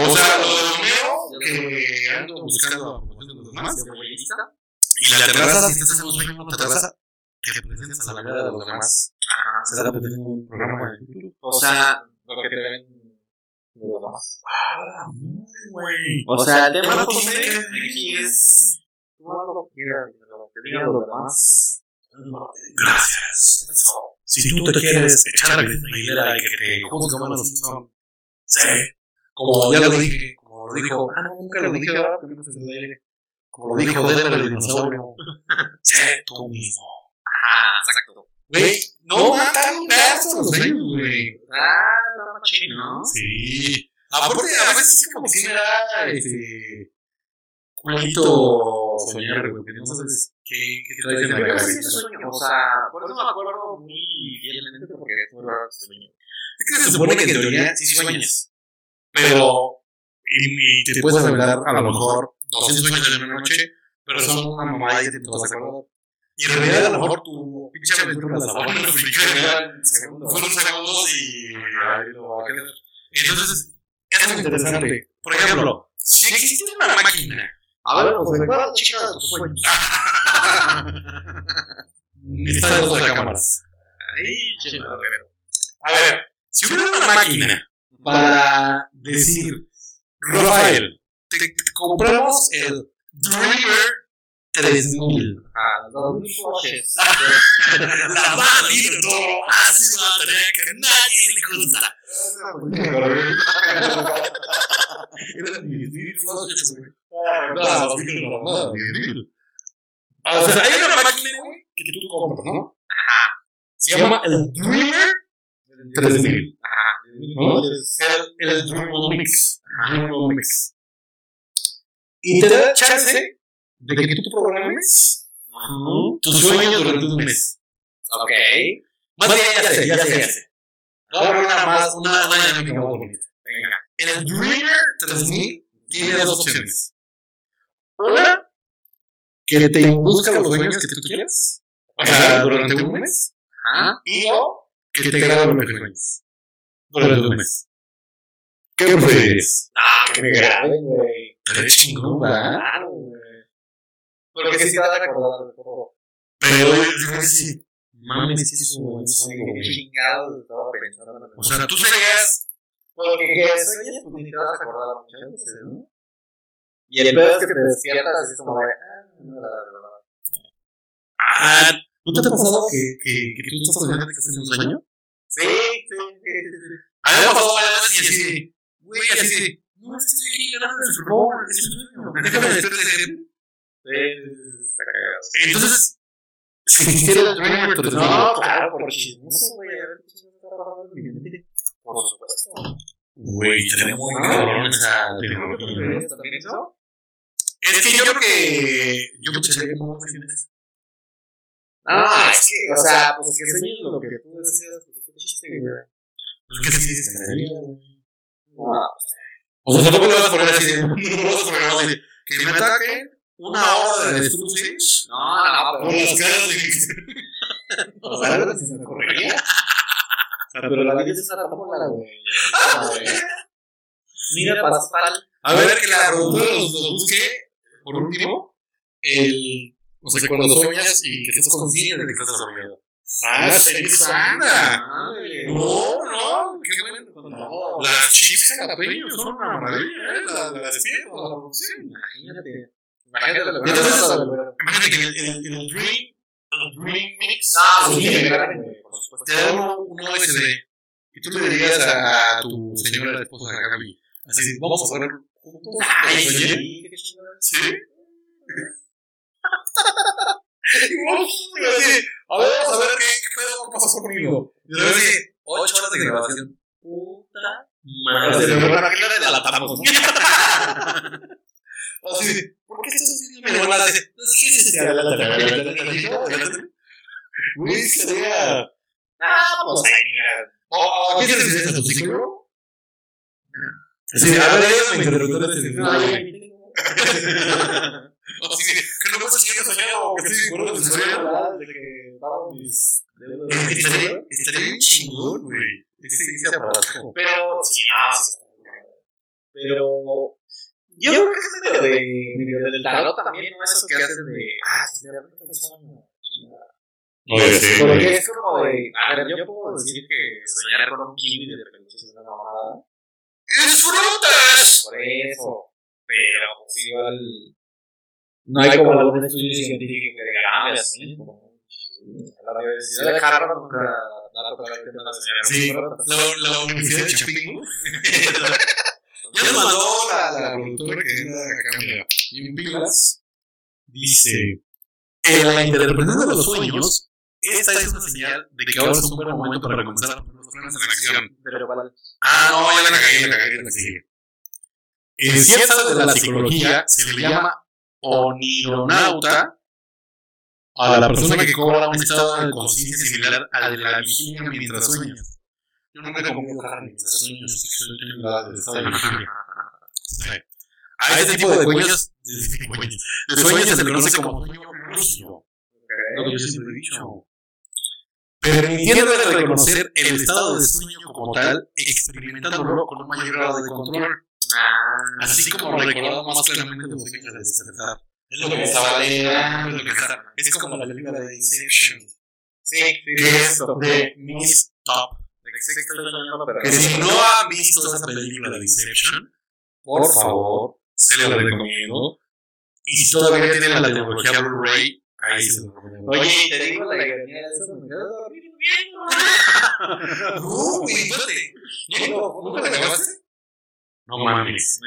O sea, lo de que ando buscando a los demás. Y la terraza, si estás en un terraza, presentas a la mirada de los demás. Se da un programa de futuro. O sea, lo que te ven los demás. Güey. O sea, el tema aquí es. Tú lo que quieras, lo que digan los demás. Gracias. Si tú te quieres echar a la hilera y que te juzgue malos son. Sí. Como ya lo dije, como lo dijo. Ah, no, nunca lo dije ahora, pero no se lo dije. Como lo dijo el dinosaurio. Sé tú mismo. Ajá, exacto. Güey, no matan sueños, güey. Ah, ¿no? Sí. Aparte, a veces es como si me da este. Culito soñar, güey, que no sabes qué, qué traes en la cabeza. sueño, o sea, por eso me acuerdo muy fielmente porque raro que sueño. Es que se supone que en teoría sí sueñas. Pero. Y, y te puedes aventar a lo mejor 200 sueños en una noche, pero son una mamada y te vas a acordar. Y en realidad a lo mejor tu pinche aventura la van a explicar en segundos. Fueron segundos y ahí lo va a quedar. Entonces, es muy interesante. Por ejemplo, si existe una máquina. A ver, pues recuerda la chica de tus sueños. Está en las cámaras. Ay, che, madre. A ver, si hubiera una máquina para decir, Rafael, te, te compramos el Dreamer 3000. Ah, los mil flushes. La va a ir todo, así va a tener que nadie le gusta. Eran mis mil flashes, güey. No, mil no, no, mil. O sea, hay una máquina, güey, que tú compras, ¿no? Ajá. Se llama el Dreamer 3000. Ajá. ¿no? El, Mix. Mix. Y te da chance de que tú programes tus sueños durante un mes. Ok. Más bien, ya sé, ya sé, ya sé. Una más, una, una dinámica más bonita. Venga. El Dreamer 3000 tiene dos opciones. Una, que te induzca los sueños que tú quieras. O sea, durante un mes. Ajá. Y o que te grabe lo que sueñas. Durante un mes. ¿Qué prefieres? Ah, que me graben, güey. Chingón, ¿verdad? Claro, güey. Porque sí te vas a acordar de todo. Pero yo sí, mames, es que es algo, Qué güey. chingados estaba pensando. en O sea, tú serías. Porque que sueñes, pues ni te vas a acordar muchas veces, ¿no? Y el pedo es que te despiertas así como de, ah, no era la verdad. Ah, ¿no te ha pasado que, que, que tú estás soñando que estás en un sueño? Sí, sí, sí, sí. sí. A mí me ha pasado varias veces y así güey, así no, estoy aquí ganando el Super Bowl, es un sueño, déjame despertar. Sí, sí, sí, está cagado. Entonces, si existiera el Dreamer, No, claro, por chismoso, güey. A ver qué chismoso Por supuesto. Güey, estaría muy cabrón esa tecnología. ¿Tú también eso? Es que yo creo que yo me echaría como vacaciones. Ah, es que, o sea, pues que sueñes lo que tú decías, pues qué chiste, güey. Pues que sí, sí, estaría. No, O sea, tampoco le vas a poner así no vas a poner así que me ataquen una hora de destrucción no, no, con pero. las caras de O sea, algo que se me ocurriría. Pero la vida es una tómbola, güey. Mira, Pascual. A ver, que la productora los, los busque, por último, el, o sea, cuando sueñas y que estás consciente de que estás soñando. Ah, sería sana. No, no, qué bueno. No, Las chips jalapeños son una maravilla, ¿eh? La, la despierta, la producción. Imagínate. Imagínate. Imagínate que el, el, el Dream, el Dream Mix, No, sí, me supuesto. te da uno, uno USB y tú le dirías a, a tu señora esposa Gaby, así, vamos a ver juntos. Ay, sí. ¿Sí? Y vamos así, a ver, vamos a ver qué, pedo pasó conmigo. Y luego así, ocho horas de grabación. Puta madre. bueno, aquí la delatamos. Así, ¿por qué estás haciendo mi hermana? No es sea adelante. Güey, sería. Ah, pues ahí, mira. ¿O a quién se le dice a tu psicólogo? Sí, a ver, este tengo. Así, que no puedo seguir soñando, que estoy seguro de que pago mis. Es que estaría, estaría bien chingón, güey. Ese, ese aparato. Pero, sí, no. Pero, yo creo que es medio de, medio del tarot también, ¿no? Eso que hacen de, ah, si de repente te sueño. Oye, sí, Porque es como de, a ver, yo puedo decir que soñar con un kiwi de repente es una mamada. ¡Disfrutas! Por eso. Pero, pues igual. No hay como algún estudio científico que diga, ah, así. La Universidad de Harvard nunca ha tocado el tema de la soñar. Sí, la, la Universidad de Chapingo. Ya nos mandó la, la productora que anda acá, mira, y en pilas. Dice: En la interpretación de los sueños, esta es una señal de que ahora es un buen momento para comenzar los planes en acción. Ah, no, ya la cagué, la cagué, la sigue. En ciencias de la psicología se le llama onironauta a la persona que cobra un estado de conciencia similar al de la vigilia mientras sueñas. Yo nunca he comido carne mientras sueño, que soy tengo del estado de vigilia. A este tipo de sueños, de sueños, de sueños se le conoce como sueño lúcido. Lo que yo siempre he dicho. permitiéndole reconocer el estado de sueño como tal, experimentándolo con un mayor grado de control, Ah, así como recordando más claramente los sueños al despertar. Es lo que me estaba leyendo, es lo que está- es como la película de Inception, sí, eso. de Miss Top. Que sí estoy soñando, pero Que si no han visto esa película de Inception, por favor, se les recomiendo. Y si todavía tienen la tecnología Blu-ray, ahí se los recomiendo. Oye, te digo la ironía de eso, me quedo dormido viendo. No, güey, espérate. ¿Nunca- ¿Nunca la acabaste? No mames.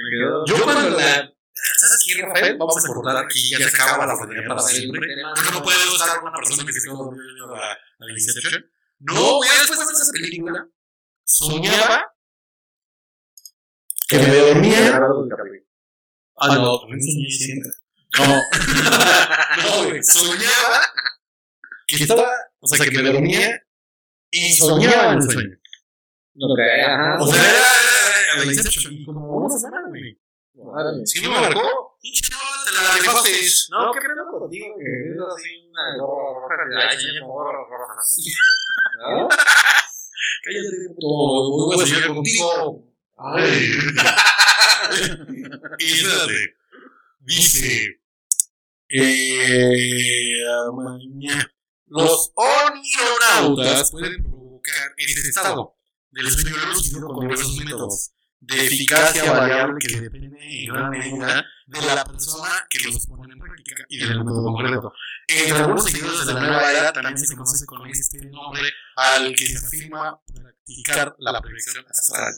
Yo cuando la... ¿Sabes qué, Rafael? Vamos a cortar aquí, ya se acaba la familia para siempre. Porque no puedo estar con una persona que se quedó dormida la, la Inception. No, güey, después de esa película, soñaba que me dormía. Ah, no, también soñé siempre. No, no, güey, soñaba que estaba, o sea, que me dormía y soñaba en el sueño. Ok, ajá. O sea, era, era la Inception, y como una semana, güey. Si no me marcó, pinche no, te la rifaste. No, ¿qué pedo contigo? Que es así una gorra roja. ¿No? Cállate, puto, voy a soñar contigo. Ay. y espérate, dice, eh, mañana, los onionautas pueden provocar este estado del sueño lúcido con diversos métodos de eficacia variable que depende en gran medida de la persona que los pone en práctica y del método concreto. Entre algunos seguidores de la nueva era también se conoce con este nombre al que se afirma practicar la proyección astral.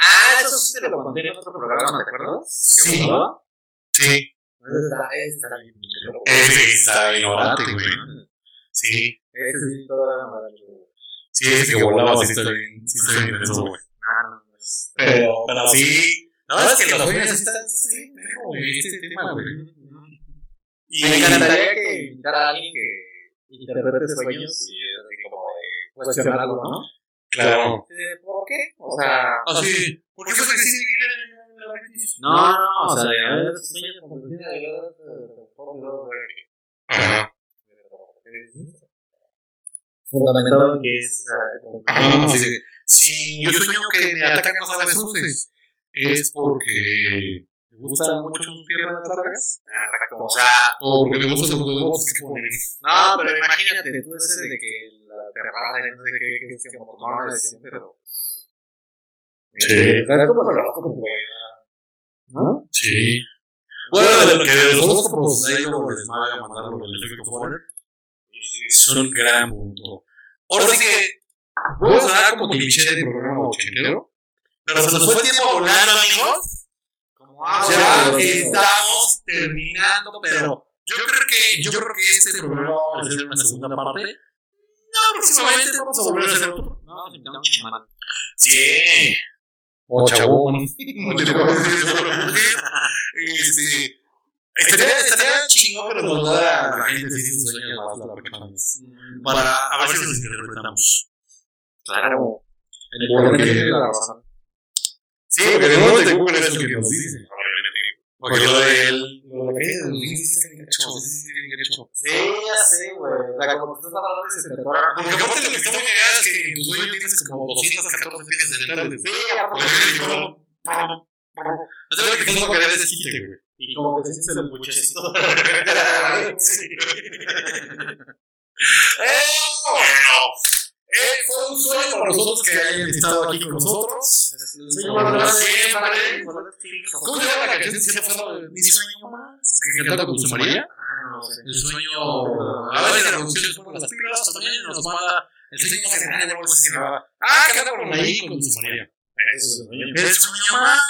Ah, eso sí te lo conté en otro programa, ¿te acuerdas? ¿Qué Sí. Sí, Está, bien. ese está bien orate, güey. Sí, Ese sí, todavía me da miedo. sí, ese que volaba, sí está bien, sí está bien eso, güey. Ah, no, es. Pero, pero sí, no, es que los sueños están, sí, güey, este tema, güey. Y Me encantaría que invitara a alguien que interprete sueños y así como de cuestionar algo, ¿no? Claro. Eh, ¿Por qué? O sea. Sí, ¿por qué fue que sí? No, no, no, o sea, sueños como de forma de Ajá. Fundamentado que es. sí. Si yo sueño que me atacan los avestruces, es porque me gustan mucho sus piernas largas. O sea, O porque me gustan los huevos no, pero imagínate tú ese de que la terrada y no sé qué, que es como tomar una decisión, pero. Sí. Es como loco, güey. ¿No? Sí. Bueno, de lo que de los horóscopos ahí luego les voy a mandar lo del efecto Forer. Son un gran punto. Ahora sí que voy a sonar como cliché de programa ochentero, pero se nos fue el tiempo volando, amigos. Como ah, Ya estamos terminando, pero yo creo que yo creo que este programa va a ser una segunda parte. No, próximamente vamos a volver a hacer otro. No, chamán. Sí. O chabón. Este. Estaría, estaría chingón que nos mandara la gente si se sueña más la pecanes. Para a ver si los interpretamos. Claro. El poder que tiene la razón. Sí, porque de nuevo te Google es lo que nos. Porque lo. Lo de hecho. Sí, ya sé, güey. O sea, como tú estás hablando de ese sector. Porque aparte lo que está muy cagado es que en tu sueño tienes como 214 piezas dentales. Sí, No sé lo que tengo que ver ese chiste, güey. Y como que se el muchecito. Sí. Eh, bueno, eh, fue un sueño para nosotros que hayan estado aquí con nosotros. Sueño más siempre. ¿Cómo se llama la canción que se llama Mi sueño más? Que cantaba con su María. Ah, no sé. El sueño. A veces la producción se pone las pilas también nos manda el sueño grande de algo así. Ah, canta con ahí con su María. El sueño más.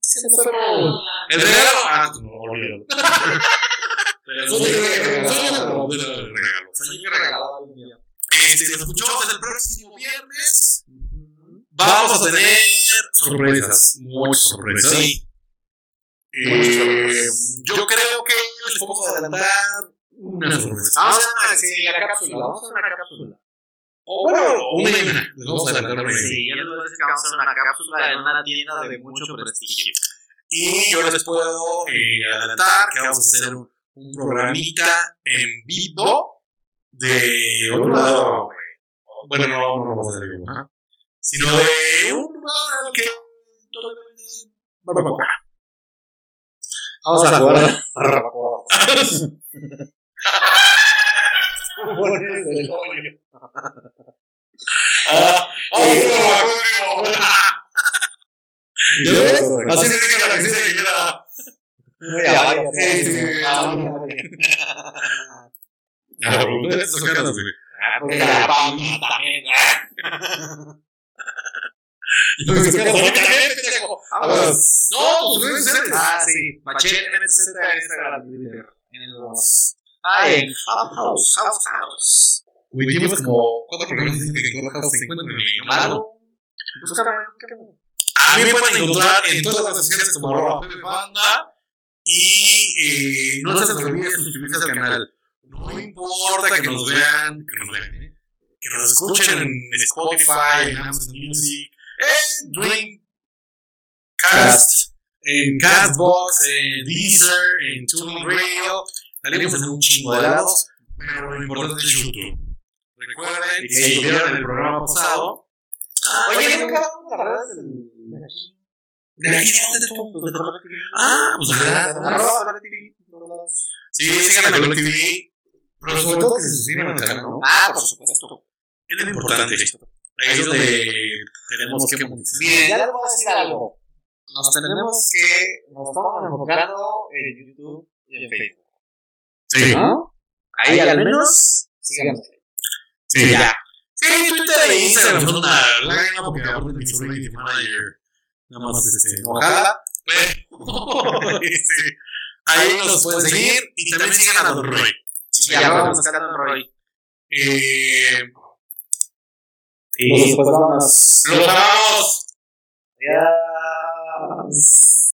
Se fueron. El regalo. Ah, no, olvídalo. Pero Sueño sí, de regalo. regalo. Sueño regalo. Sueño día. Este, nos escuchamos el próximo viernes. Vamos a tener sorpresas, muchas sorpresas. Sí. Eh, yo creo que les podemos adelantar una sorpresa. Vamos a hacer sí, la cápsula. Vamos a hacer una cápsula. O bueno, una y una. Les vamos a adelantar una y una. Sí, yo les voy a decir que vamos a hacer una cápsula en una tienda de mucho prestigio. Y yo les puedo eh, adelantar que vamos a hacer un, un programita en vivo de otro lado, bueno, no, vamos a hacer sino de un lugar que. Vamos a jugar. a Así. Ah. Ah, esas ganas, güey. Ah, porque la banda también. Yo me. Vamos. No, pues. Ah, sí. Machete MZ en Instagram. En los. Ah, en House, House, House. Güey, tienes como cuatro programas que que Clubhouse se encuentran en el Malo. Búscame, búscame. A mí me pueden encontrar en todas las sesiones como arroba Pepe Banda y eh, no se les olvide suscribirse al canal. No importa que nos vean, que nos vean, ¿eh? que nos escuchen en Spotify, en Amazon Music, en Dreamcast, en Castbox, en Deezer, en TuneIn Radio. Salimos en un chingo de lados, pero lo importante es YouTube. Recuerden, que si vieron el programa pasado, Oye, nunca el. de aquí. ¿de aquí de dónde tú? Ah, pues verdad. Sí, sigan a TV. Pero sobre todo que se suscriban al canal, ¿no? Ah, por supuesto. Es lo importante. Ahí es donde tenemos que monetizar. Miren, ya les voy a decir algo. Nos tenemos que. Nos estamos enfocando en YouTube y en Facebook. Sí, ¿No? Ahí al menos. Síganos. sí, ya. Sí, Twitter e Instagram son una lágrima porque aparte mi community manager nada más este, Ojalá. pero este, ahí nos pueden seguir y también sigan a Don Roy. Y ya vamos sacando en Roy. Eh, Y pues vamos. ¡Los amamos! Adiós.